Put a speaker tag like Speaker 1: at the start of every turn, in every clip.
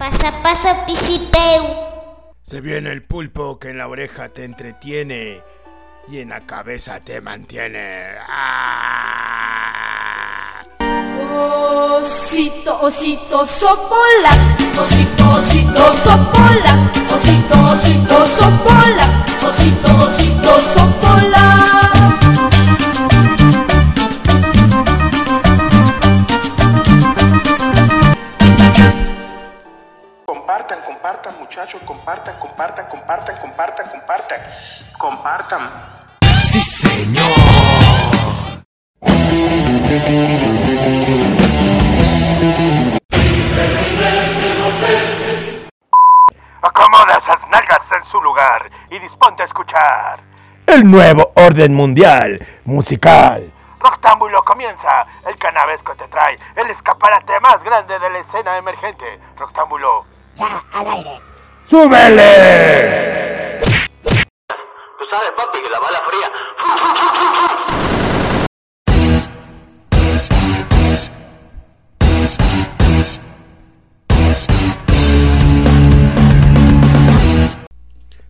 Speaker 1: Pasa, pasa, pisipeu.
Speaker 2: Se viene el pulpo que en la oreja te entretiene y en la cabeza te mantiene. ¡Ah!
Speaker 3: Osito, osito, sopola. Osito, osito, sopola. Osito, osito, sopola. Osito, osito, sopola.
Speaker 4: Compartan, muchachos, compartan, compartan, compartan, compartan, compartan, compartan.
Speaker 5: Sí, señor.
Speaker 2: Acomoda esas nalgas en su lugar y disponte a escuchar. El nuevo orden mundial musical. Roctámbulo comienza. El canavesco te trae el escaparate más grande de la escena emergente. Roctámbulo.
Speaker 1: Ya, al aire.
Speaker 2: ¡Súbele!
Speaker 6: Tú sabes, papi, que la bala fría.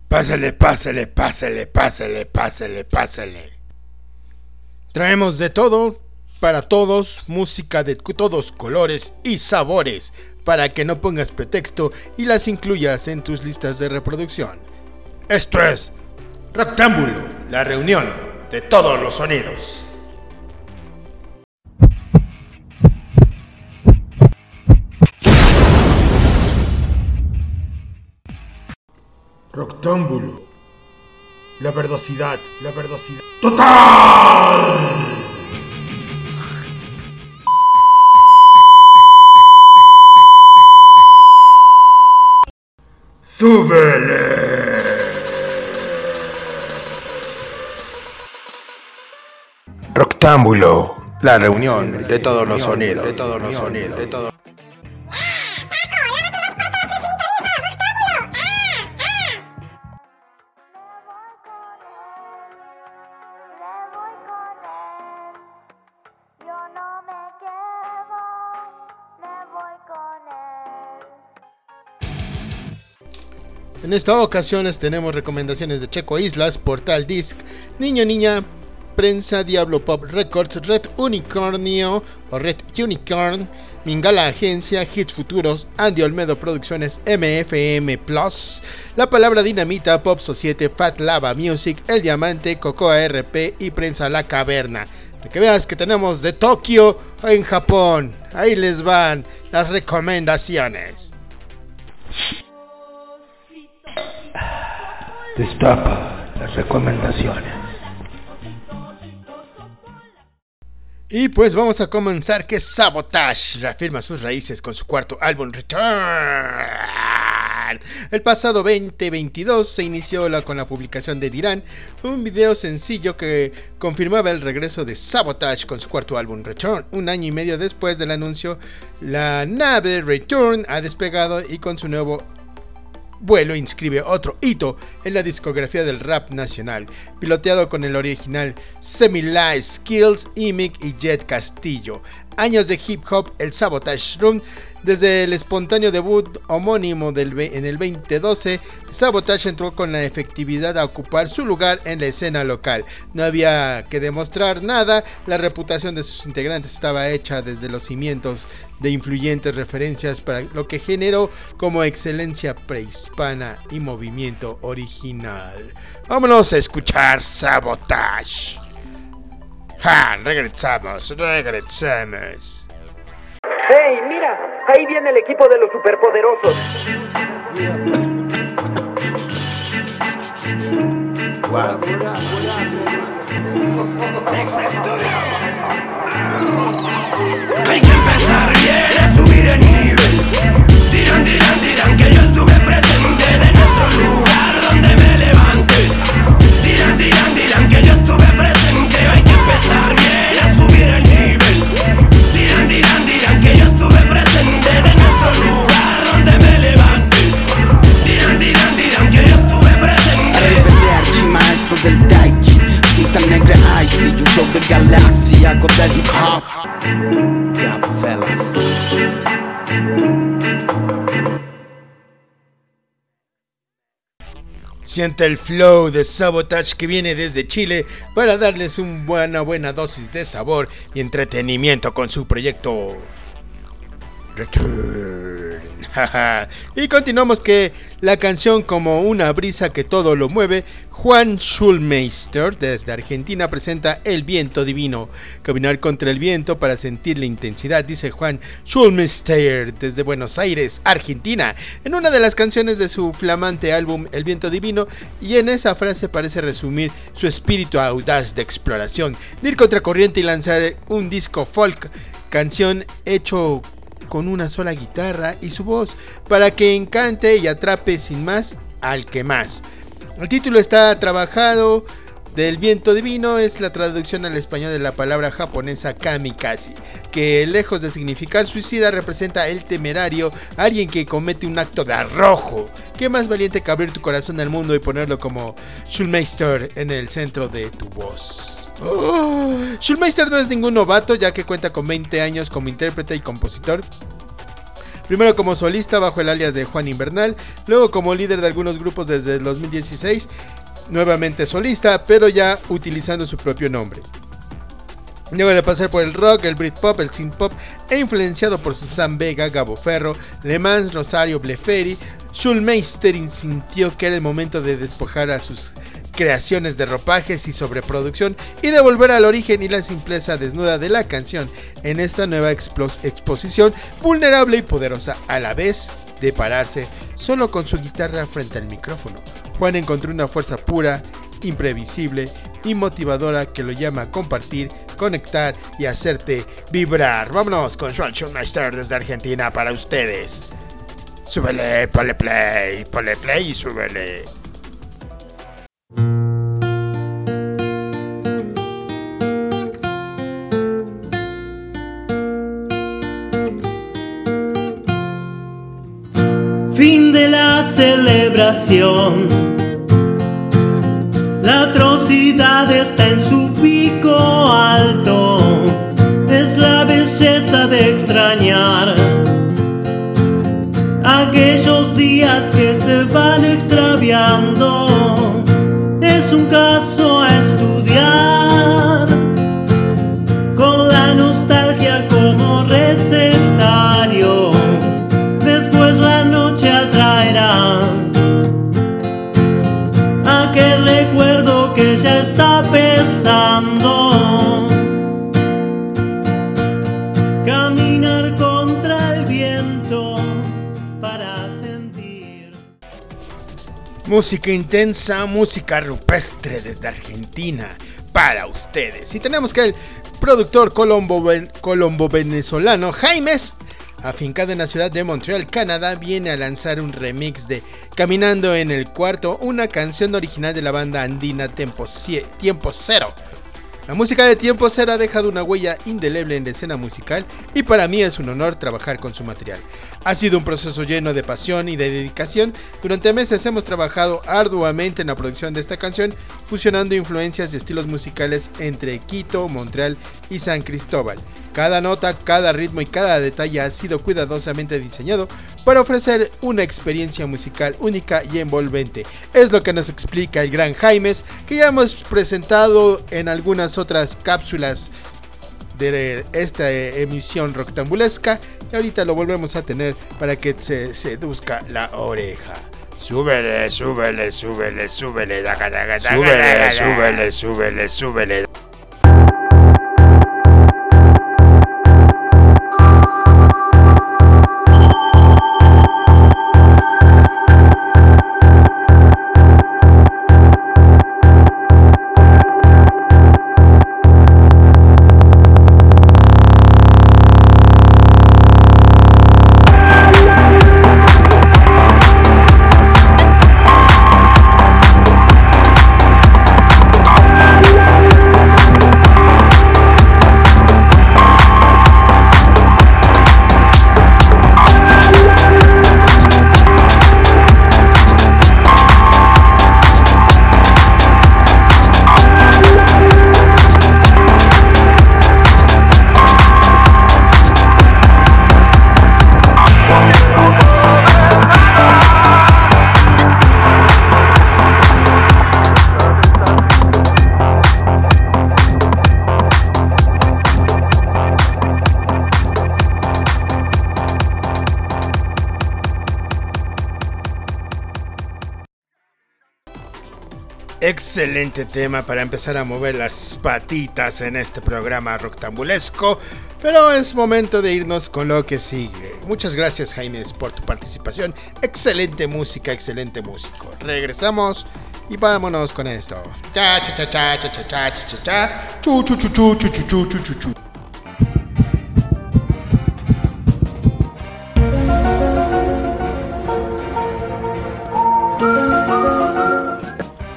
Speaker 2: Pásale, pásale, pásale, pásale, pásale, pásale. Traemos de todo, para todos, música de todos colores y sabores, para que no pongas pretexto y las incluyas en tus listas de reproducción. Esto es Rectángulo, la reunión de todos los sonidos. Rectángulo. La verdosidad, la verdosidad. ¡Total! Rectángulo. La reunión de todos los sonidos. De todos los sonidos. De todos. En esta ocasión les tenemos recomendaciones de Checo Islas, Portal Disc, Niño Niña, Prensa Diablo Pop Records, Red Unicornio o Red Unicorn, Mingala Agencia, Hits Futuros, Andy Olmedo Producciones, MFM Plus, La Palabra Dinamita, Pop Society, Fat Lava Music, El Diamante, Cocoa RP y Prensa La Caverna. Que veas que tenemos de Tokio en Japón. Ahí les van las recomendaciones.
Speaker 7: Destapa las recomendaciones.
Speaker 2: Y pues vamos a comenzar que Sabotage reafirma sus raíces con su cuarto álbum Return. El pasado 2022 se inició la- con la publicación de Dirán, un video sencillo que confirmaba el regreso de Sabotage con su cuarto álbum Return. Un año y medio después del anuncio, la nave Return ha despegado y con su nuevo vuelo inscribe otro hito en la discografía del rap nacional, piloteado con el original Semi Skills, Imic y Jet Castillo. Años de hip hop, el Sabotage Room, desde el espontáneo debut homónimo del en el 2012, Sabotage entró con la efectividad a ocupar su lugar en la escena local. No había que demostrar nada, la reputación de sus integrantes estaba hecha desde los cimientos de influyentes referencias para lo que generó como excelencia prehispana y movimiento original. Vámonos a escuchar Sabotage. Regresamos, regresamos.
Speaker 8: Ahí viene el equipo de los superpoderosos.
Speaker 5: Hay que empezar bien a subir el nivel. Dirán, dirán, dirán que yo estuve presente de nuestro lugar
Speaker 9: saco del hip hop. Godfellas.
Speaker 2: Siente el flow de Sabotage que viene desde Chile para darles una buena, buena dosis de sabor y entretenimiento con su proyecto Y continuamos que la canción como una brisa que todo lo mueve, Juan Schulmeister desde Argentina presenta El viento divino. Caminar contra el viento para sentir la intensidad, dice Juan Schulmeister desde Buenos Aires, Argentina, en una de las canciones de su flamante álbum El viento divino y en esa frase parece resumir su espíritu audaz de exploración, de ir contra corriente y lanzar un disco folk, canción hecho con una sola guitarra y su voz para que encante y atrape sin más al que más. El título está trabajado del viento divino es la traducción al español de la palabra japonesa kamikaze, que lejos de significar suicida representa el temerario, alguien que comete un acto de arrojo. Qué más valiente que abrir tu corazón al mundo y ponerlo como Schulmeister en el centro de tu voz. Oh, Schulmeister no es ningún novato ya que cuenta con 20 años como intérprete y compositor. Primero como solista bajo el alias de Juan Invernal, luego como líder de algunos grupos desde el 2016, nuevamente solista, pero ya utilizando su propio nombre. Luego de pasar por el rock, el Britpop, el synthpop e influenciado por Susan Vega, Gabo Ferro, Le Mans, Rosario Bleferi, Schulmeister sintió que era el momento de despojar a sus creaciones de ropajes y sobreproducción y de volver al origen y la simpleza desnuda de la canción en esta nueva exposición vulnerable y poderosa a la vez de pararse solo con su guitarra frente al micrófono. Juan encontró una fuerza pura, imprevisible y motivadora que lo llama a compartir, conectar y hacerte vibrar. Vámonos con Juan Schulmeister desde Argentina para ustedes. Súbele, ponle play, play y súbele.
Speaker 10: Celebración. La atrocidad está en su pico alto. Es la belleza de extrañar aquellos días que se van extraviando. Es un caso a estudiar
Speaker 2: Música intensa, música rupestre desde Argentina para ustedes. Y tenemos que el productor colombo, colombo venezolano Jaimes, afincado en la ciudad de Montreal, Canadá, viene a lanzar un remix de Caminando en el Cuarto, una canción original de la banda andina Tiempo, Tiempo Cero. La música de Tiempo Cero ha dejado una huella indeleble en la escena musical y para mí es un honor trabajar con su material. Ha sido un proceso lleno de pasión y de dedicación. Durante meses hemos trabajado arduamente en la producción de esta canción, fusionando influencias y estilos musicales entre Quito, Montreal y San Cristóbal. Cada nota, cada ritmo y cada detalle ha sido cuidadosamente diseñado para ofrecer una experiencia musical única y envolvente. Es lo que nos explica el gran Jaimes, que ya hemos presentado en algunas otras cápsulas de esta emisión roctambulesca y ahorita lo volvemos a tener para que se seduzca la oreja. Súbele, súbele, súbele, súbele, súbele, súbele, súbele, súbele. Excelente tema para empezar a mover las patitas en este programa roctambulesco, pero es momento de irnos con lo que sigue. Muchas gracias Jaime por tu participación. Excelente música, excelente músico. Regresamos y vámonos con esto. Cha cha cha cha cha cha.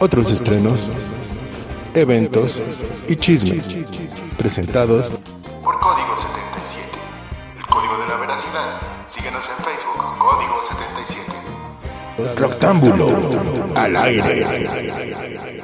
Speaker 11: Otros estrenos, eventos y chismes presentados
Speaker 12: por Código 77. El código de la veracidad. Síguenos en Facebook, Código 77.
Speaker 11: Rectángulo al aire.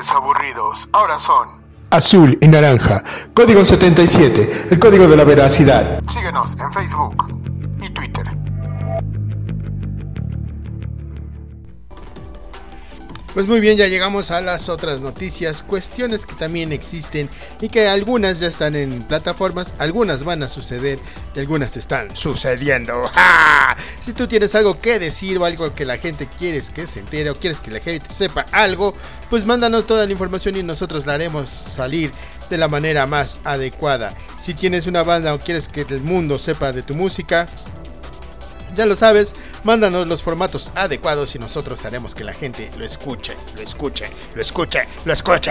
Speaker 4: Colores aburridos. Ahora son.
Speaker 11: Azul y naranja. Código 77. El código de la veracidad.
Speaker 4: Síguenos en Facebook
Speaker 2: Pues muy bien, ya llegamos a las otras noticias, cuestiones que también existen y que algunas ya están en plataformas, algunas van a suceder y algunas están sucediendo. ¡Ja! Si tú tienes algo que decir o algo que la gente quieres que se entere o quieres que la gente sepa algo, pues mándanos toda la información y nosotros la haremos salir de la manera más adecuada. Si tienes una banda o quieres que el mundo sepa de tu música, ya lo sabes, mándanos los formatos adecuados y nosotros haremos que la gente lo escuche, lo escuche, lo escuche, lo escuche.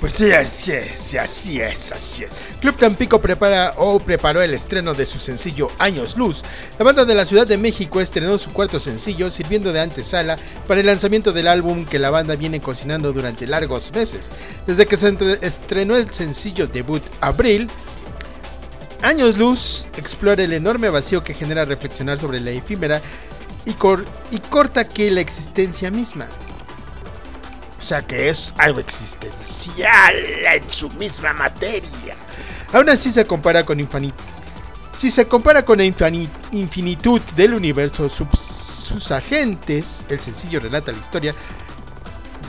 Speaker 2: Pues sí, así es, así es, así es. Club Tampico prepara o preparó el estreno de su sencillo Años Luz. La banda de la Ciudad de México estrenó su cuarto sencillo sirviendo de antesala para el lanzamiento del álbum que la banda viene cocinando durante largos meses. Desde que se estrenó el sencillo debut Abril, Años Luz explora el enorme vacío que genera reflexionar sobre la efímera y, cor- y corta que la existencia misma. O sea que es algo existencial en su misma materia. Aún así se compara con infini- Si se compara con la infinitud del universo, sus agentes, el sencillo relata la historia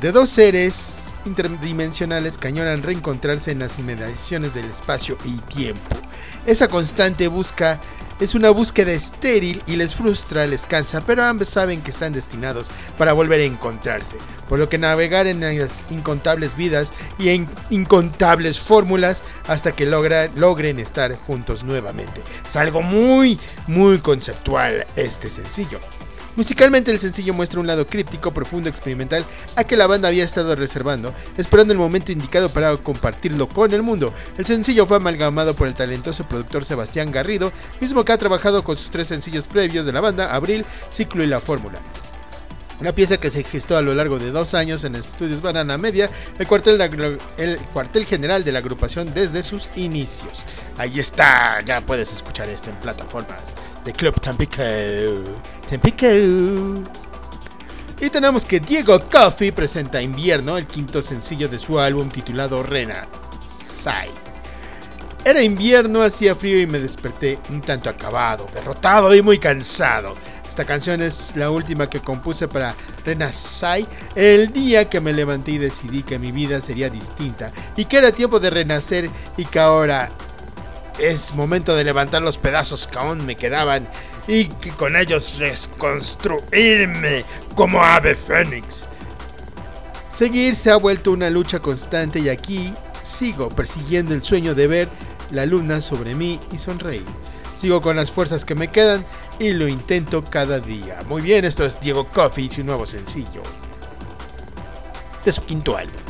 Speaker 2: de dos seres interdimensionales que añoran reencontrarse en las inmediaciones del espacio y tiempo. Esa constante busca es una búsqueda estéril y les frustra, les cansa, pero ambos saben que están destinados para volver a encontrarse, por lo que navegar en las incontables vidas y en incontables fórmulas hasta que logren estar juntos nuevamente. Es algo muy, muy conceptual este sencillo. Musicalmente el sencillo muestra un lado críptico, profundo, experimental, a que la banda había estado reservando, esperando el momento indicado para compartirlo con el mundo. El sencillo fue amalgamado por el talentoso productor Sebastián Garrido, mismo que ha trabajado con sus tres sencillos previos de la banda, Abril, Ciclo y La Fórmula. Una pieza que se gestó a lo largo de dos años en estudios Banana Media, el cuartel, el cuartel general de la agrupación desde sus inicios. Ahí está, ya puedes escuchar esto en plataformas de Club Tampico. Tampico. Y tenemos que Diego Coffey presenta Invierno, el quinto sencillo de su álbum titulado Rena Sai. Era invierno, hacía frío y me desperté un tanto acabado, derrotado y muy cansado. Esta canción es la última que compuse para Renasai el día que me levanté y decidí que mi vida sería distinta y que era tiempo de renacer y que ahora es momento de levantar los pedazos que aún me quedaban y que con ellos reconstruirme como ave fénix. Seguir se ha vuelto una lucha constante y aquí sigo persiguiendo el sueño de ver la luna sobre mí y sonreír. Sigo con las fuerzas que me quedan y lo intento cada día. Muy bien, esto es Diego Coffey y su nuevo sencillo. De su quinto álbum.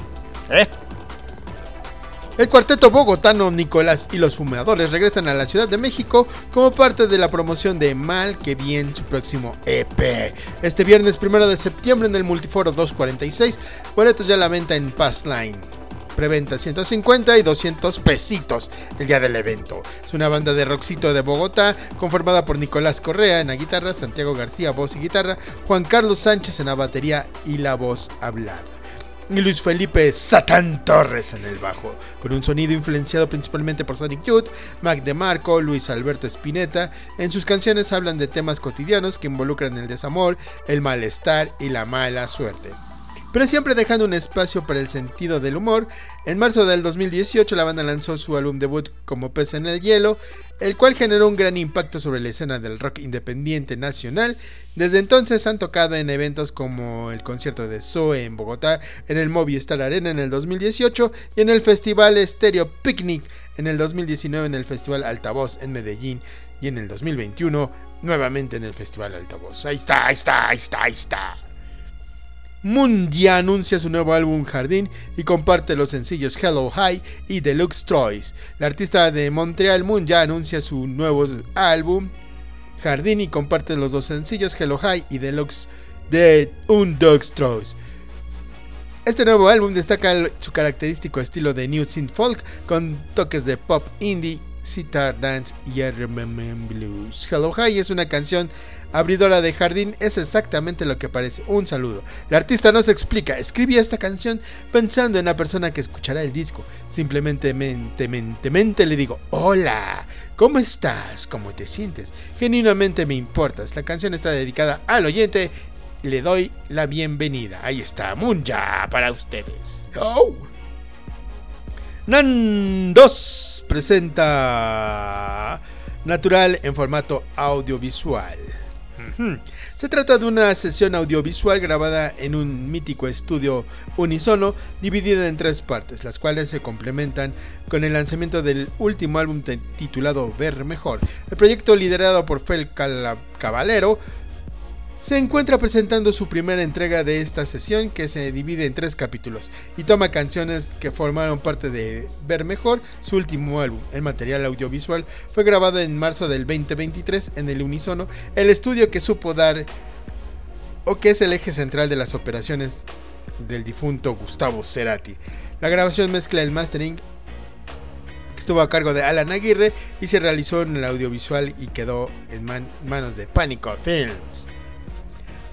Speaker 2: ¿Eh? El cuarteto bogotano Nicolás y los Fumadores regresan a la Ciudad de México como parte de la promoción de Mal que Bien, su próximo EP. Este viernes 1 de septiembre en el Multiforo 246, boletos ya a la venta en Passline. Preventa 150 y 200 pesitos el día del evento. Es una banda de rockcito de Bogotá conformada por Nicolás Correa en la guitarra, Santiago García voz y guitarra, Juan Carlos Sánchez en la batería y la voz hablada. Y Luis Felipe Satán Torres en el bajo, con un sonido influenciado principalmente por Sonic Youth, Mac DeMarco, Luis Alberto Spinetta. En sus canciones hablan de temas cotidianos que involucran el desamor, el malestar y la mala suerte pero siempre dejando un espacio para el sentido del humor. En marzo del 2018 la banda lanzó su álbum debut como Pez en el Hielo, el cual generó un gran impacto sobre la escena del rock independiente nacional. Desde entonces han tocado en eventos como el concierto de Zoe en Bogotá, en el Movistar Arena en el 2018 y en el Festival Stereo Picnic en el 2019 en el Festival Altavoz en Medellín y en el 2021 nuevamente en el Festival Altavoz. Ahí está, ahí está, ahí está, ahí está. Mundia anuncia su nuevo álbum Jardín y comparte los sencillos Hello High y Deluxe Toys. La artista de Montreal Moon ya anuncia su nuevo álbum Jardín y comparte los dos sencillos Hello High y Deluxe de Un Dog's Toys. Este nuevo álbum destaca su característico estilo de New Synth Folk con toques de pop indie, sitar dance y RMM blues. Hello High es una canción abridora de jardín es exactamente lo que parece. Un saludo. La artista no se explica. Escribí esta canción pensando en la persona que escuchará el disco. Simplemente mente, le digo, hola, ¿cómo estás? ¿Cómo te sientes? Genuinamente me importas. La canción está dedicada al oyente. Le doy la bienvenida. Ahí está, Munja, para ustedes. Oh. Nan 2 presenta Natural en formato audiovisual. Se trata de una sesión audiovisual grabada en un mítico estudio unisono dividida en tres partes, las cuales se complementan con el lanzamiento del último álbum titulado Ver Mejor. El proyecto liderado por Fel Caballero se encuentra presentando su primera entrega de esta sesión que se divide en tres capítulos y toma canciones que formaron parte de Ver Mejor, su último álbum. El material audiovisual fue grabado en marzo del 2023 en el Unisono, el estudio que supo dar o que es el eje central de las operaciones del difunto Gustavo Cerati. La grabación mezcla el mastering que estuvo a cargo de Alan Aguirre y se realizó en el audiovisual y quedó en manos de Panico Films.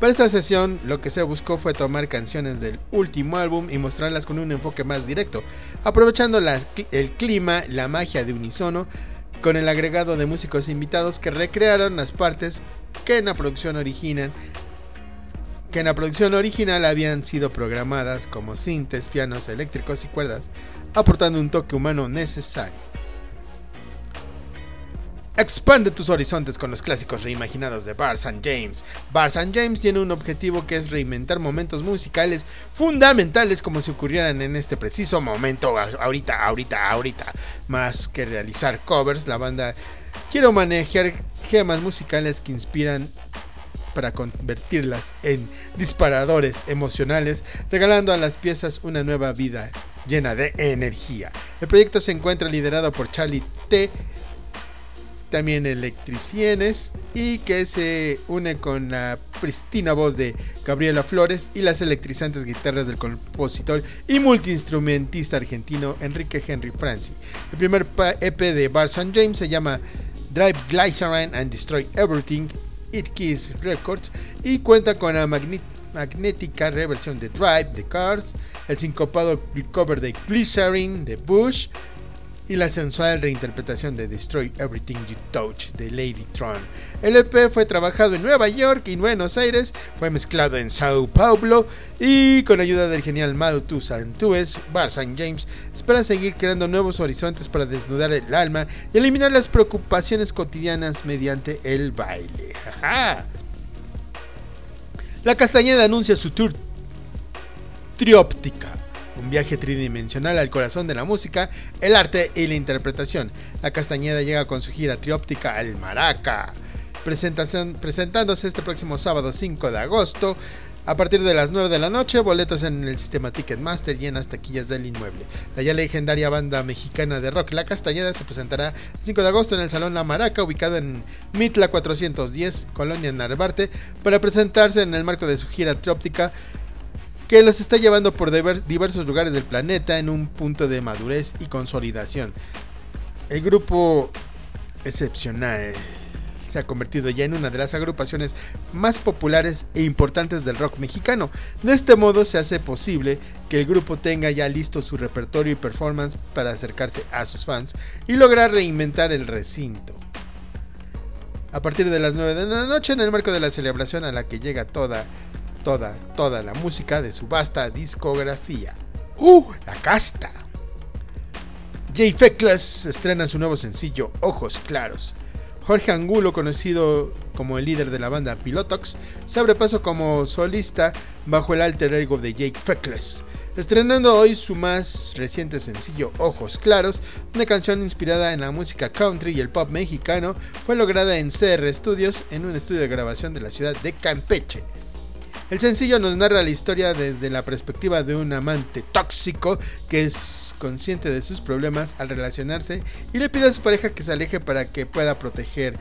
Speaker 2: Para esta sesión lo que se buscó fue tomar canciones del último álbum y mostrarlas con un enfoque más directo, aprovechando el clima, la magia de unisono, con el agregado de músicos invitados que recrearon las partes que en la producción original que en la producción original habían sido programadas como sintes, pianos eléctricos y cuerdas, aportando un toque humano necesario. Expande tus horizontes con los clásicos reimaginados de Bars and James. Bars and James tiene un objetivo que es reinventar momentos musicales fundamentales como si ocurrieran en este preciso momento, ahorita, ahorita, ahorita. Más que realizar covers, la banda quiere manejar gemas musicales que inspiran para convertirlas en disparadores emocionales, regalando a las piezas una nueva vida llena de energía. El proyecto se encuentra liderado por Charlie T también electricienes y que se une con la pristina voz de Gabriela Flores y las electrizantes guitarras del compositor y multiinstrumentista argentino Enrique Henry Franci. El primer EP de Bar James se llama Drive Glycerin and Destroy Everything, It Kiss Records y cuenta con la magnética reversión de Drive de Cars, el sincopado cover de Glycerin de Bush, y la sensual reinterpretación de Destroy Everything You Touch de Lady Tron. El EP fue trabajado en Nueva York y Buenos Aires, fue mezclado en Sao Paulo y con ayuda del genial Mautu Santues, Bar St. James espera seguir creando nuevos horizontes para desnudar el alma y eliminar las preocupaciones cotidianas mediante el baile. La Castañeda anuncia su tour trióptica un viaje tridimensional al corazón de la música, el arte y la interpretación. La Castañeda llega con su gira trióptica al Maraca, presentación, presentándose este próximo sábado 5 de agosto. A partir de las 9 de la noche, boletos en el sistema Ticketmaster y en las taquillas del inmueble. La ya legendaria banda mexicana de rock La Castañeda se presentará el 5 de agosto en el Salón La Maraca, ubicado en Mitla 410, Colonia Narvarte, para presentarse en el marco de su gira trióptica que los está llevando por diversos lugares del planeta en un punto de madurez y consolidación. El grupo excepcional se ha convertido ya en una de las agrupaciones más populares e importantes del rock mexicano. De este modo se hace posible que el grupo tenga ya listo su repertorio y performance para acercarse a sus fans y lograr reinventar el recinto. A partir de las 9 de la noche, en el marco de la celebración a la que llega toda, toda, toda la música de su vasta discografía. ¡Uh! La casta. Jay Feckless estrena su nuevo sencillo Ojos Claros. Jorge Angulo, conocido como el líder de la banda Pilotox, se abre paso como solista bajo el alter ego de Jake Feckless, estrenando hoy su más reciente sencillo Ojos Claros, una canción inspirada en la música country y el pop mexicano, fue lograda en CR Studios en un estudio de grabación de la ciudad de Campeche. El sencillo nos narra la historia desde la perspectiva de un amante tóxico que es consciente de sus problemas al relacionarse y le pide a su pareja que se aleje para que pueda proteger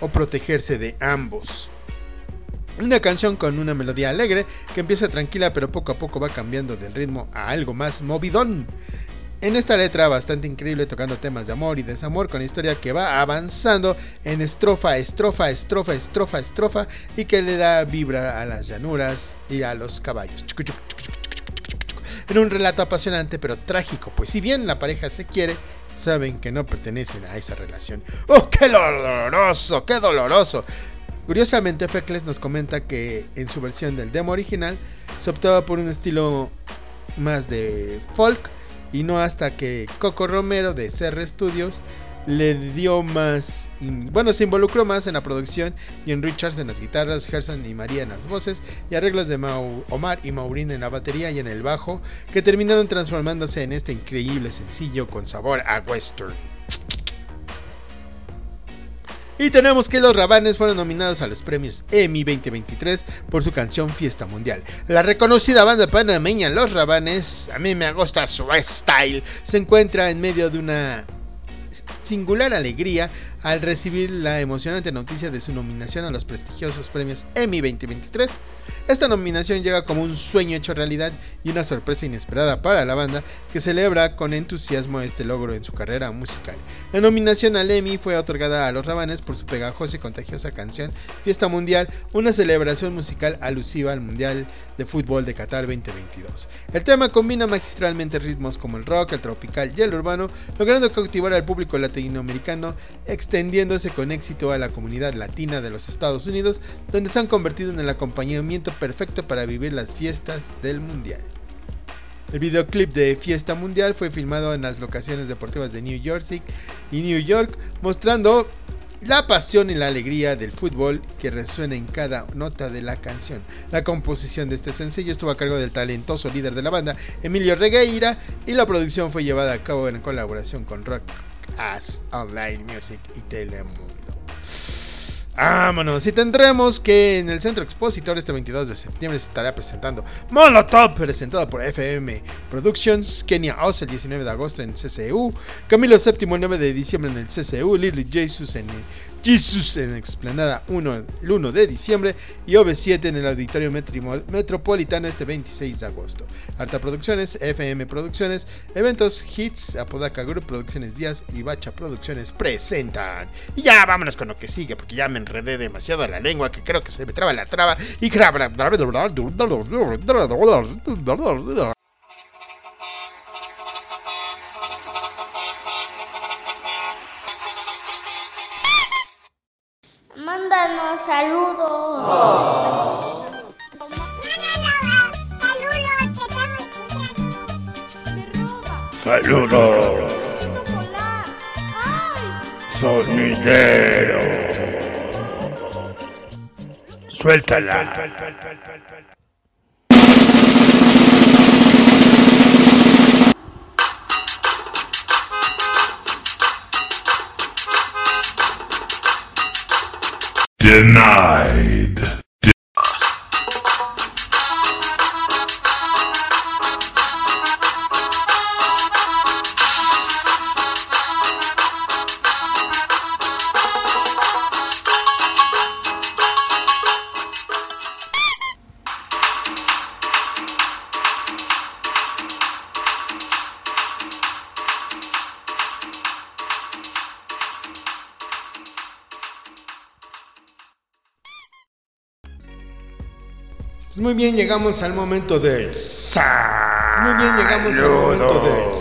Speaker 2: o protegerse de ambos. Una canción con una melodía alegre que empieza tranquila pero poco a poco va cambiando del ritmo a algo más movidón. En esta letra bastante increíble tocando temas de amor y desamor con historia que va avanzando en estrofa, estrofa, estrofa, estrofa, estrofa y que le da vibra a las llanuras y a los caballos. En un relato apasionante pero trágico, pues si bien la pareja se quiere, saben que no pertenecen a esa relación. ¡Oh, qué doloroso! ¡Qué doloroso! Curiosamente, Fecles nos comenta que en su versión del demo original se optaba por un estilo más de folk y no hasta que Coco Romero de CR Studios le dio más, bueno, se involucró más en la producción y en Richards en las guitarras, Gerson y María en las voces y arreglos de Omar y Maureen en la batería y en el bajo, que terminaron transformándose en este increíble sencillo con sabor a western. Y tenemos que los Rabanes fueron nominados a los premios Emmy 2023 por su canción Fiesta Mundial. La reconocida banda panameña Los Rabanes, a mí me gusta su style, se encuentra en medio de una singular alegría al recibir la emocionante noticia de su nominación a los prestigiosos premios Emmy 2023. Esta nominación llega como un sueño hecho realidad y una sorpresa inesperada para la banda que celebra con entusiasmo este logro en su carrera musical. La nominación al Emmy fue otorgada a los Rabanes por su pegajosa y contagiosa canción Fiesta Mundial, una celebración musical alusiva al Mundial de Fútbol de Qatar 2022. El tema combina magistralmente ritmos como el rock, el tropical y el urbano, logrando cautivar al público latinoamericano, extendiéndose con éxito a la comunidad latina de los Estados Unidos, donde se han convertido en el acompañamiento perfecto para vivir las fiestas del Mundial. El videoclip de Fiesta Mundial fue filmado en las locaciones deportivas de New Jersey y New York, mostrando la pasión y la alegría del fútbol que resuena en cada nota de la canción. La composición de este sencillo estuvo a cargo del talentoso líder de la banda, Emilio Regueira, y la producción fue llevada a cabo en colaboración con Rock As Online Music y Telemundo. Vámonos, y tendremos que en el Centro Expositor este 22 de septiembre se estará presentando Molotov, presentado por FM Productions, Kenia Oz el 19 de agosto en CCU, Camilo VII el 9 de diciembre en el CCU, Lily Jesus en Jesus en Explanada 1 el 1 de diciembre y OV7 en el Auditorio Metropolitano este 26 de agosto. Arta Producciones, FM Producciones, Eventos Hits, Apodaca Group Producciones Díaz y Bacha Producciones presentan. Y ya vámonos con lo que sigue porque ya me enredé demasiado a la lengua que creo que se me traba la traba y
Speaker 1: Mándanos saludos.
Speaker 5: Saludos. Sonidero. Suéltala.
Speaker 2: Deny. Muy bien, llegamos al momento del. Muy bien, llegamos al momento del.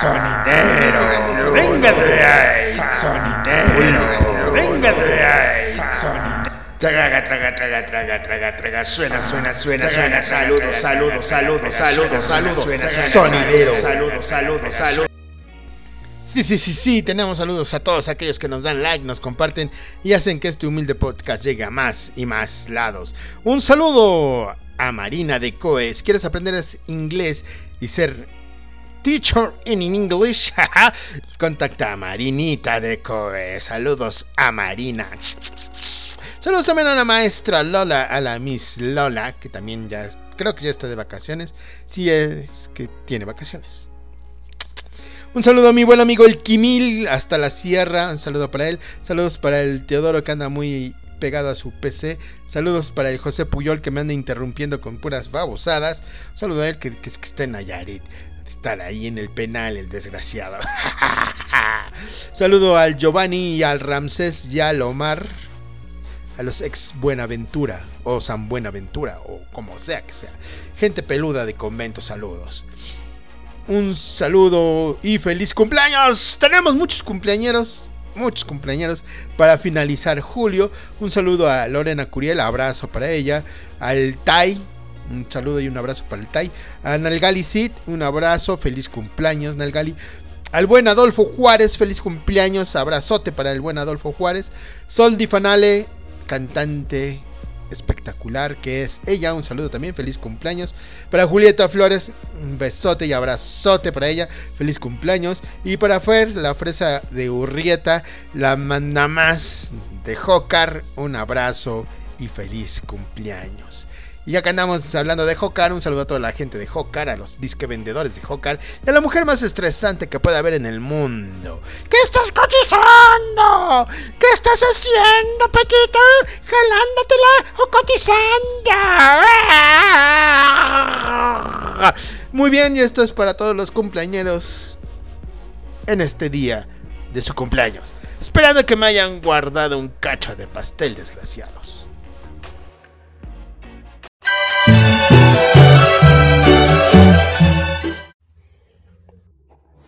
Speaker 5: Sonidero.
Speaker 2: Venga de
Speaker 5: ahí.
Speaker 2: Sonidero.
Speaker 5: Venga de ahí.
Speaker 2: Sonidero.
Speaker 5: Traga, traga, traga, traga, traga, traga, suena, suena, suena, suena, saludos, saludos, saludos, saludos, saludos,
Speaker 2: Sonidero.
Speaker 5: saludos, saludos, saludos.
Speaker 2: Sí, sí, sí, sí, tenemos saludos a todos aquellos que nos dan like, nos comparten y hacen que este humilde podcast llegue a más y más lados. Un saludo a Marina de Coes. ¿Quieres aprender inglés y ser teacher in English? Contacta a Marinita de Coes. Saludos a Marina. Saludos también a la maestra Lola, a la Miss Lola, que también ya creo que ya está de vacaciones. Si es que tiene vacaciones. Un saludo a mi buen amigo el Kimil hasta la sierra. Un saludo para él. Saludos para el Teodoro que anda muy pegado a su PC. Saludos para el José Puyol que me anda interrumpiendo con puras babosadas. Saludo a él que, que, que está en Nayarit. Estar ahí en el penal, el desgraciado. saludo al Giovanni y al Ramsés y al Omar. A los ex Buenaventura o San Buenaventura o como sea que sea. Gente peluda de convento, saludos un saludo y feliz cumpleaños. Tenemos muchos cumpleañeros, muchos cumpleaños para finalizar julio. Un saludo a Lorena Curiel, abrazo para ella. Al Tai, un saludo y un abrazo para el Tai. A Nalgali Sid, un abrazo, feliz cumpleaños Nalgali. Al buen Adolfo Juárez, feliz cumpleaños, abrazote para el buen Adolfo Juárez. Sol Di Fanale, cantante espectacular que es ella. Un saludo también, feliz cumpleaños. Para Julieta Flores, un besote y abrazote para ella, feliz cumpleaños. Y para Fer, la fresa de Urrieta, la manda más de Jocar, un abrazo y feliz cumpleaños. Y ya que andamos hablando de Jocar, un saludo a toda la gente de Jocar, a los disque vendedores de Jocar y a la mujer más estresante que puede haber en el mundo. ¿Qué estás cotizando? ¿Qué estás haciendo, Pequito? ¿Jalándotela o cotizando? Muy bien, y esto es para todos los cumpleañeros en este día de su cumpleaños. Esperando que me hayan guardado un cacho de pastel, desgraciados.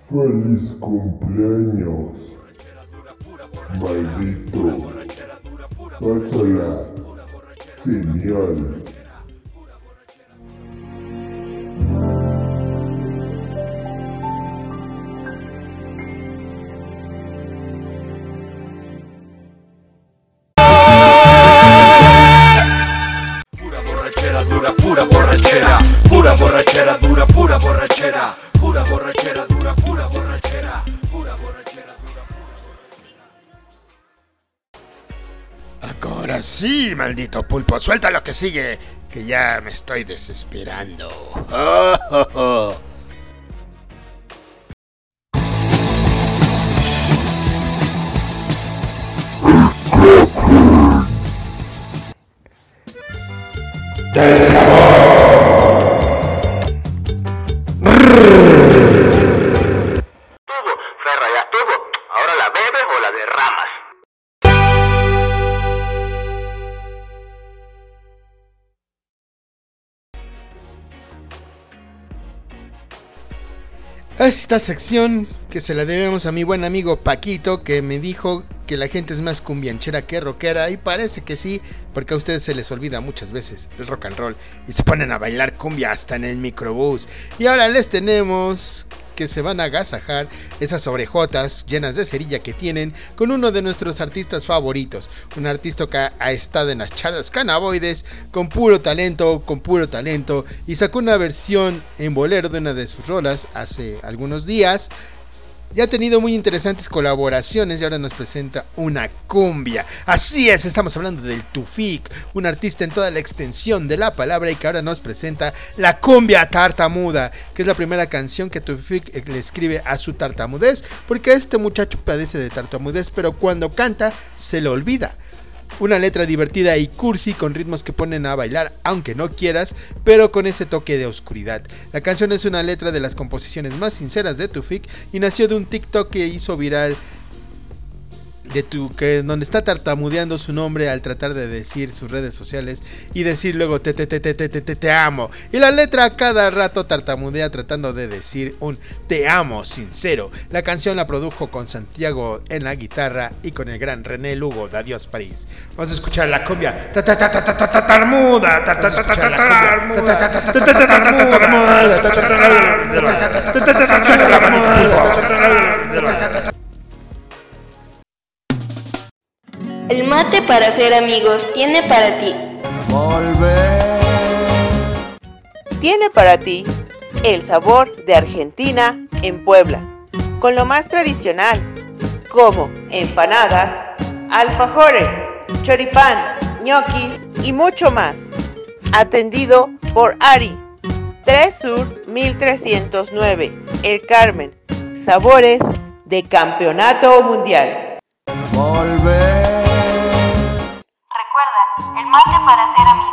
Speaker 13: Feliz cumpleaños, maldito. Pásala genial.
Speaker 5: Pura borrachera, pura borrachera dura, pura borrachera, pura borrachera dura, pura borrachera, pura borrachera dura.
Speaker 2: Ahora sí, maldito pulpo, suelta lo que sigue, que ya me estoy desesperando. Oh, oh, oh.
Speaker 6: Estuvo, Ferra, ya estuvo. Ahora la bebes o la derramas.
Speaker 2: Esta sección que se la debemos a mi buen amigo Paquito que me dijo que la gente es más cumbianchera que rockera y parece que sí, porque a ustedes se les olvida muchas veces el rock and roll y se ponen a bailar cumbia hasta en el microbús. Y ahora les tenemos que se van a agasajar esas orejotas llenas de cerilla que tienen con uno de nuestros artistas favoritos, un artista que ha estado en las charlas cannabinoides con puro talento, con puro talento y sacó una versión en bolero de una de sus rolas hace algunos días. Ya ha tenido muy interesantes colaboraciones y ahora nos presenta una cumbia. Así es, estamos hablando del Tufik, un artista en toda la extensión de la palabra y que ahora nos presenta la cumbia tartamuda, que es la primera canción que Tufik le escribe a su tartamudez, porque este muchacho padece de tartamudez, pero cuando canta se lo olvida. Una letra divertida y cursi con ritmos que ponen a bailar aunque no quieras, pero con ese toque de oscuridad. La canción es una letra de las composiciones más sinceras de Tufik y nació de un TikTok que hizo viral de tu que donde está tartamudeando su nombre al tratar de decir sus redes sociales y decir luego te te te te te te te, te amo y la letra cada rato tartamudea tratando de decir un te amo sincero la canción la produjo con Santiago en la guitarra y con el gran René Lugo de Adiós París vamos a escuchar la cumbia
Speaker 14: El mate para ser amigos tiene para ti.
Speaker 15: Volver.
Speaker 16: Tiene para ti el sabor de Argentina en Puebla, con lo más tradicional, como empanadas, alfajores, choripán, ñoquis y mucho más. Atendido por Ari, 3 Sur 1309, El Carmen. Sabores de Campeonato Mundial.
Speaker 15: Volver
Speaker 14: combate para ser.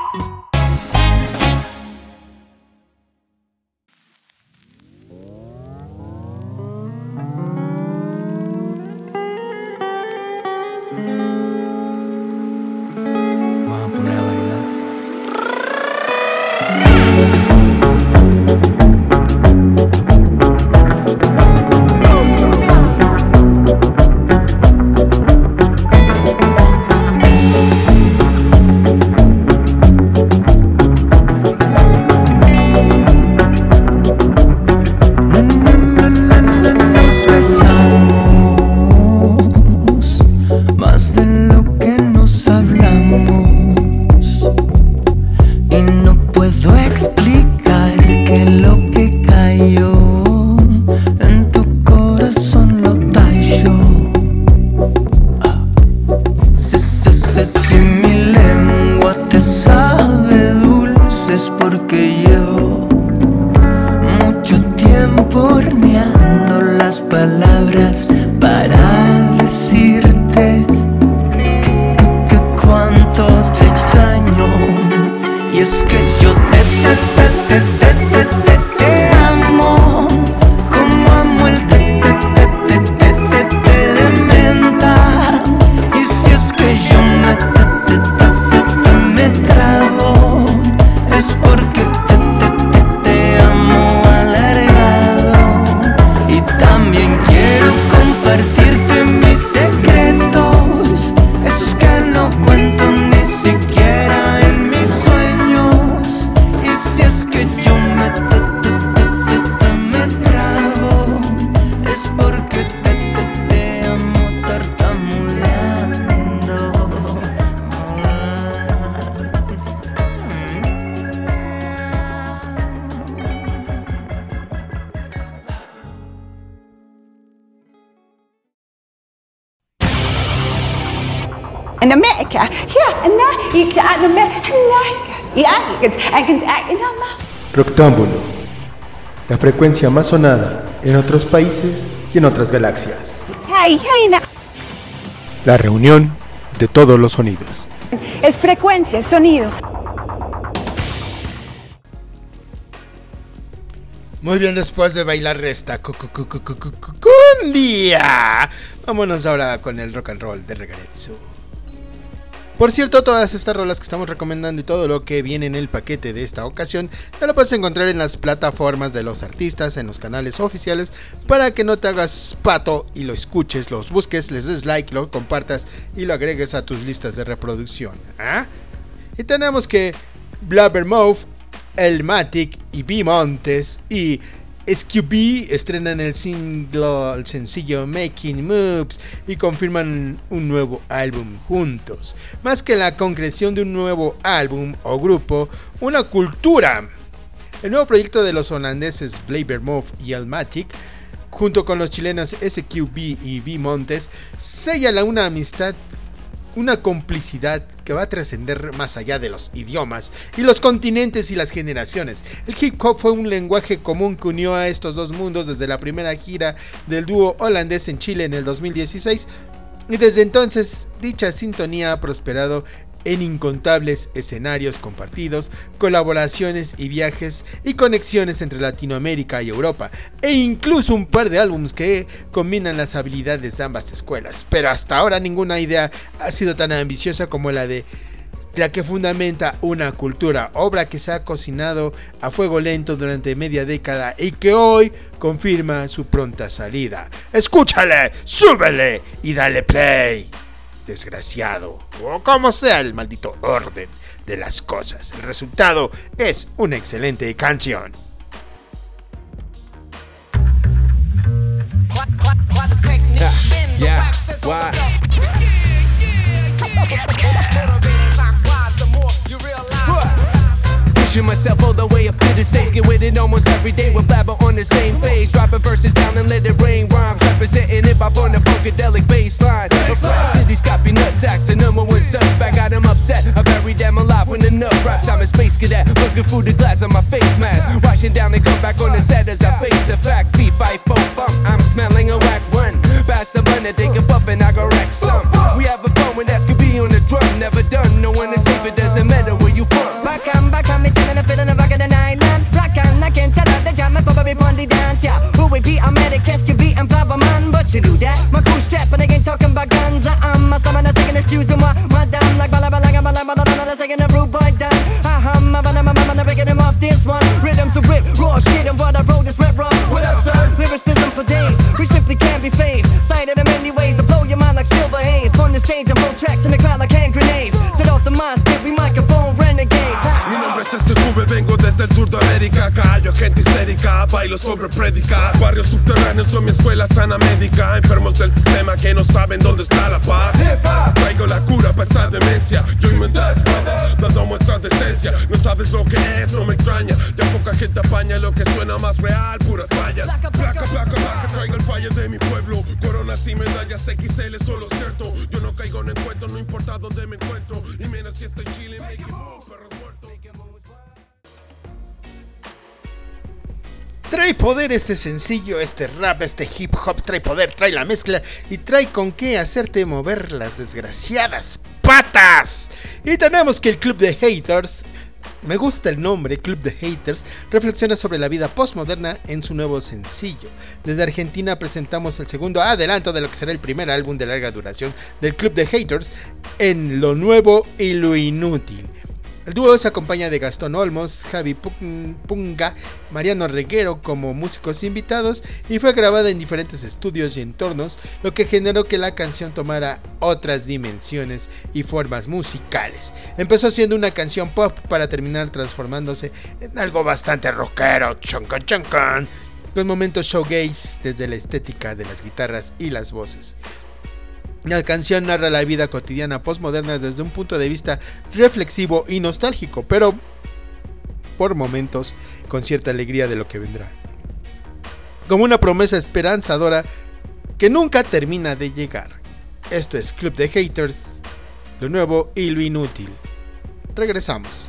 Speaker 11: Roctámbulo, la frecuencia más sonada en otros países y en otras galaxias.
Speaker 17: Hey, hey, now.
Speaker 11: La reunión de todos los sonidos.
Speaker 17: Es frecuencia, es sonido.
Speaker 2: Muy bien, después de bailar esta cu- cu- cu- cu- cu- cu- cu- cumbia, vámonos ahora con el rock and roll de regreso. Por cierto, todas estas rolas que estamos recomendando y todo lo que viene en el paquete de esta ocasión, ya lo puedes encontrar en las plataformas de los artistas, en los canales oficiales, para que no te hagas pato y lo escuches, los busques, les des like, lo compartas y lo agregues a tus listas de reproducción. ¿ah? Y tenemos que Blabbermouth, El Matic y B Montes y SQB estrenan el single, el sencillo Making Moves y confirman un nuevo álbum juntos. Más que la concreción de un nuevo álbum o grupo, una cultura. El nuevo proyecto de los holandeses Blabbermouth y Almatic junto con los chilenos SQB y B Montes, sella una amistad una complicidad que va a trascender más allá de los idiomas y los continentes y las generaciones. El hip hop fue un lenguaje común que unió a estos dos mundos desde la primera gira del dúo holandés en Chile en el 2016 y desde entonces dicha sintonía ha prosperado en incontables escenarios compartidos, colaboraciones y viajes y conexiones entre Latinoamérica y Europa, e incluso un par de álbumes que combinan las habilidades de ambas escuelas. Pero hasta ahora ninguna idea ha sido tan ambiciosa como la de la que fundamenta una cultura, obra que se ha cocinado a fuego lento durante media década y que hoy confirma su pronta salida. Escúchale, súbele y dale play. Desgraciado, o como sea el maldito orden de las cosas, el resultado es una excelente canción.
Speaker 5: Yeah, why? Pushing myself all the way up to the stage, get with it almost every day. We're blabber on the same page, dropping verses down and let it rain. Rhymes representing hip hop on a funkadelic baseline. City's copy nut sacks, the number one suspect. Got him upset. I buried them alive when the nut raps. I'm a space cadet, looking through the glass on my face mask. Washing down and come back on the set as I face the facts. P5 funk, I'm smelling a whack one. Pass the bun and take a puff and I go wreck some. We have a fun when that's could be on the drum. Never done, no one is safe, it doesn't matter where you from.
Speaker 18: Back and back And shut out the jam and probably pon the dance, yeah. Who will be a medic, can be and blabber man, but you do that. My crew strap and again talking about guns. I'm a stamina taking excuse of my madam like bala bala bala bala bala bala taking a rude boy down. Ah, I'm a banana, I'm a breaking him off this one. Rhythms of rip, raw shit, and what I wrote is rap raw. What up, son? Lyricism for days. We simply can't be phased. Cited in many ways to blow your mind like silver haze. On the stage and blow tracks in the crowd like
Speaker 5: vengo desde el sur de América Callo, gente histérica, bailo sobre prédica. Barrios subterráneos son mi escuela sana médica. Enfermos del sistema que no saben dónde está la paz. Traigo la cura para esta demencia. Yo inventé espada, dando muestras de esencia. No sabes lo que es, no me extraña. Ya poca gente apaña lo que suena más real Puras fallas, placa, placa, placa Traigo el fallo de mi pueblo. Coronas y medallas XL, solo cierto. Yo no caigo en encuentro, no importa dónde me encuentro. Y menos si estoy chile, make it move, perros
Speaker 2: Trae poder este sencillo, este rap, este hip hop, trae poder, trae la mezcla y trae con qué hacerte mover las desgraciadas patas. Y tenemos que el Club de Haters, me gusta el nombre, Club de Haters, reflexiona sobre la vida postmoderna en su nuevo sencillo. Desde Argentina presentamos el segundo adelanto de lo que será el primer álbum de larga duración del Club de Haters en lo nuevo y lo inútil. El dúo se acompaña de Gastón Olmos, Javi Punga, Mariano Reguero como músicos invitados y fue grabada en diferentes estudios y entornos, lo que generó que la canción tomara otras dimensiones y formas musicales. Empezó siendo una canción pop para terminar transformándose en algo bastante rockero, choncan choncan, con momentos showgaze desde la estética de las guitarras y las voces. La canción narra la vida cotidiana postmoderna desde un punto de vista reflexivo y nostálgico, pero por momentos con cierta alegría de lo que vendrá. Como una promesa esperanzadora que nunca termina de llegar. Esto es Club de Haters, lo nuevo y lo inútil. Regresamos.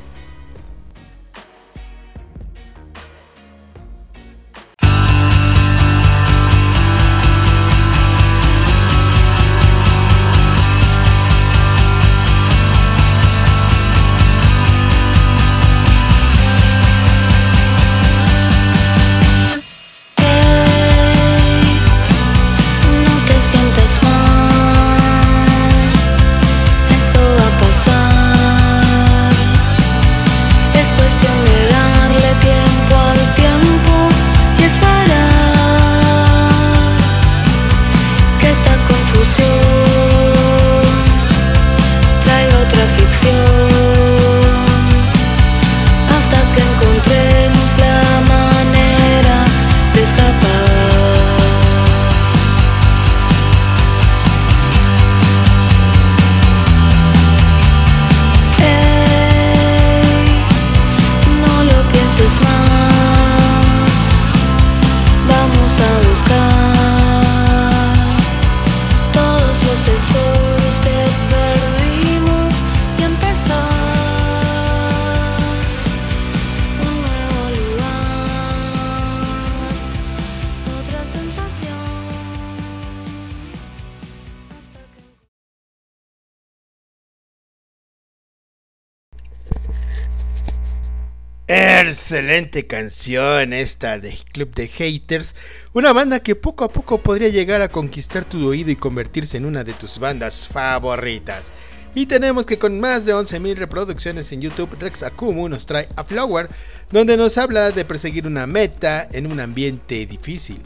Speaker 2: Excelente canción esta de Club de Haters, una banda que poco a poco podría llegar a conquistar tu oído y convertirse en una de tus bandas favoritas. Y tenemos que con más de 11.000 reproducciones en YouTube, Rex Akumu nos trae a Flower, donde nos habla de perseguir una meta en un ambiente difícil.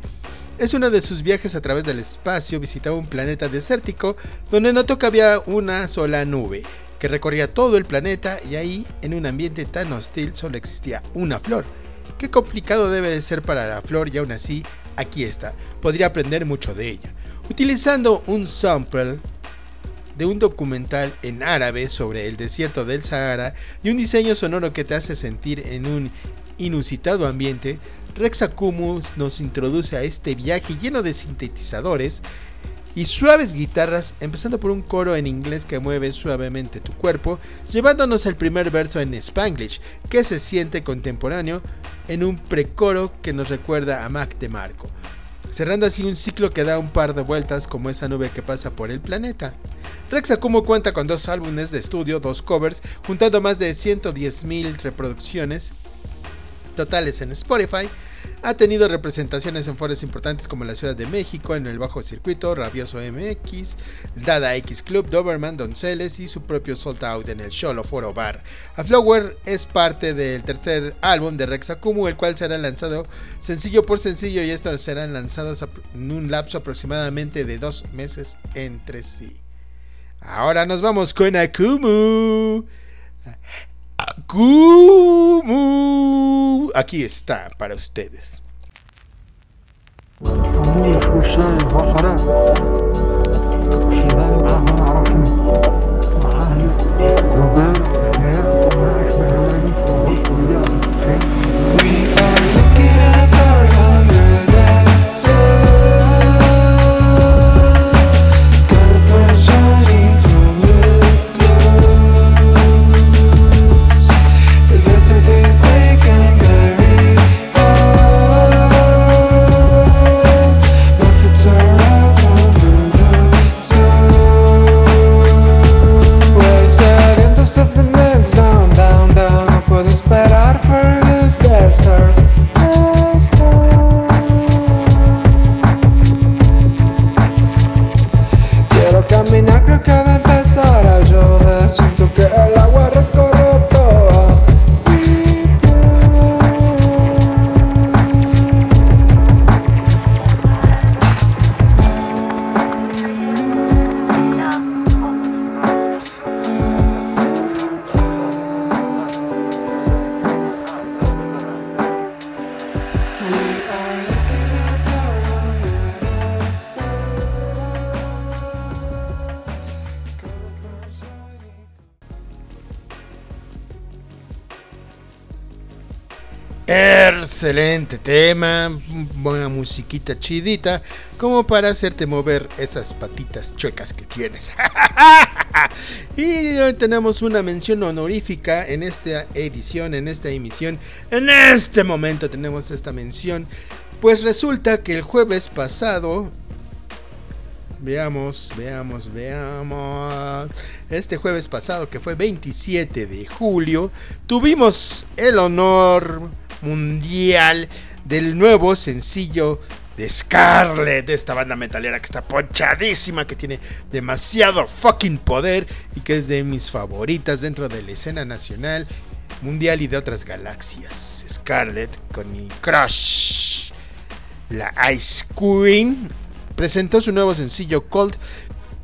Speaker 2: Es uno de sus viajes a través del espacio, visitaba un planeta desértico donde notó que había una sola nube que recorría todo el planeta y ahí, en un ambiente tan hostil, solo existía una flor. Qué complicado debe de ser para la flor y aún así, aquí está. Podría aprender mucho de ella. Utilizando un sample de un documental en árabe sobre el desierto del Sahara y un diseño sonoro que te hace sentir en un inusitado ambiente, Rex Akumus nos introduce a este viaje lleno de sintetizadores y suaves guitarras, empezando por un coro en inglés que mueve suavemente tu cuerpo, llevándonos al primer verso en Spanglish, que se siente contemporáneo en un precoro que nos recuerda a Mac de Marco, cerrando así un ciclo que da un par de vueltas como esa nube que pasa por el planeta. Rex Akumu cuenta con dos álbumes de estudio, dos covers, juntando más de 110.000 reproducciones totales en Spotify, ha tenido representaciones en foros importantes como la Ciudad de México, en el Bajo Circuito, Rabioso MX, Dada X Club, Doberman, Donceles y su propio Sold Out en el Sholo Foro Bar. A Flower es parte del tercer álbum de Rex Akumu, el cual será lanzado sencillo por sencillo y estos serán lanzados en un lapso aproximadamente de dos meses entre sí. Ahora nos vamos con Akumu. Akumu. Aquí está para ustedes. Excelente tema, buena musiquita chidita, como para hacerte mover esas patitas chuecas que tienes. y hoy tenemos una mención honorífica en esta edición, en esta emisión. En este momento tenemos esta mención. Pues resulta que el jueves pasado, Veamos, veamos, veamos. Este jueves pasado, que fue 27 de julio, tuvimos el honor mundial del nuevo sencillo de Scarlett, esta banda metalera que está ponchadísima, que tiene demasiado fucking poder y que es de mis favoritas dentro de la escena nacional, mundial y de otras galaxias. Scarlett con mi crush, la Ice Queen, presentó su nuevo sencillo Cold,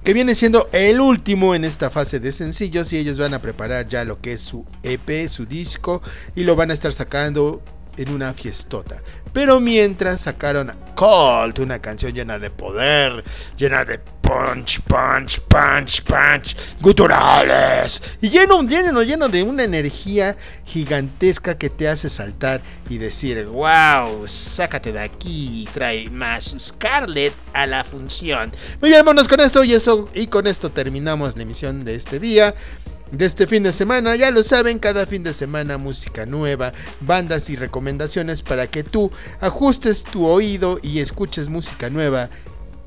Speaker 2: que viene siendo el último en esta fase de sencillos y ellos van a preparar ya lo que es su EP, su disco y lo van a estar sacando en una fiestota. Pero mientras sacaron Cold, una canción llena de poder, llena de punch, punch, punch, punch, guturales y lleno, lleno, lleno de una energía gigantesca que te hace saltar y decir, wow, sácate de aquí y trae más Scarlett a la función. Muy bien, vámonos con esto y, esto y con esto terminamos la emisión de este día de este fin de semana. Ya lo saben, cada fin de semana música nueva, bandas y recomendaciones para que tú ajustes tu oído y escuches música nueva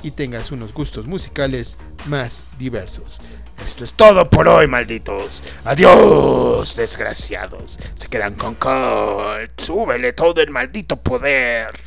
Speaker 3: y tengas unos gustos musicales más diversos. Esto es todo por hoy, malditos. Adiós, desgraciados. Se quedan con Colt. Súbele todo el maldito poder.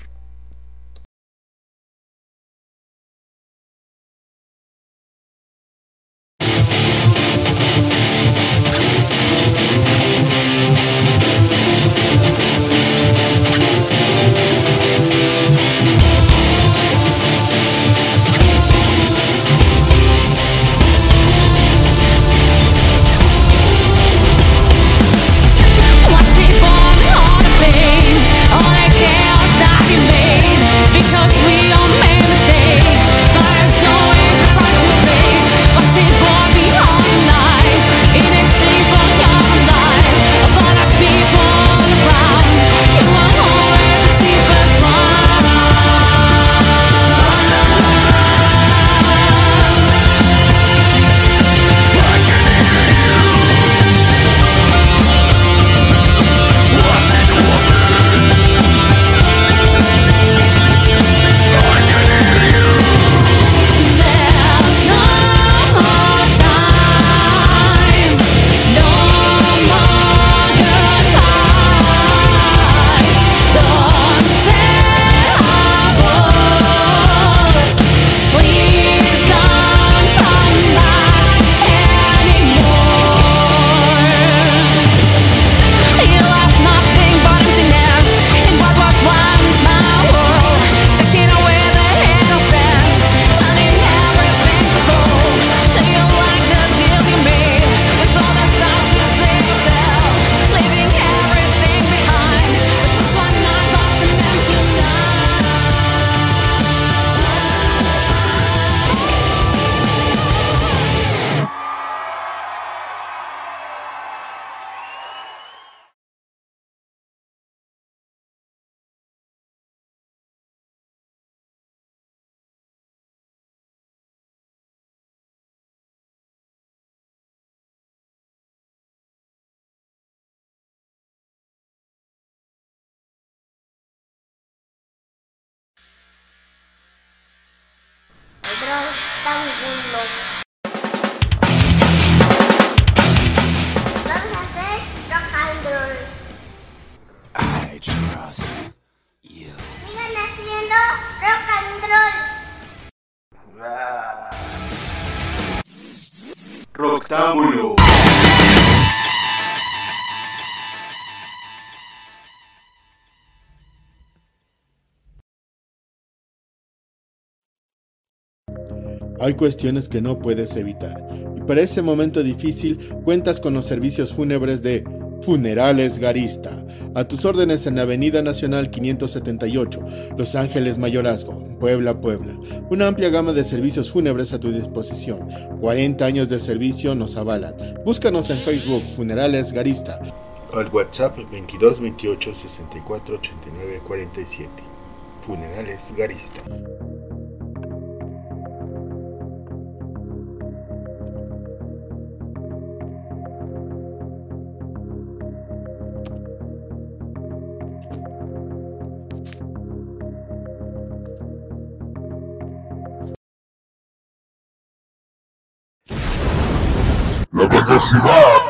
Speaker 3: Hay cuestiones que no puedes evitar. Y para ese momento difícil cuentas con los servicios fúnebres de Funerales Garista. A tus órdenes en la Avenida Nacional 578, Los Ángeles Mayorazgo, Puebla, Puebla. Una amplia gama de servicios fúnebres a tu disposición. 40 años de servicio nos avalan. Búscanos en Facebook Funerales Garista.
Speaker 2: Al WhatsApp 22 28 64 89 47. Funerales Garista.
Speaker 13: La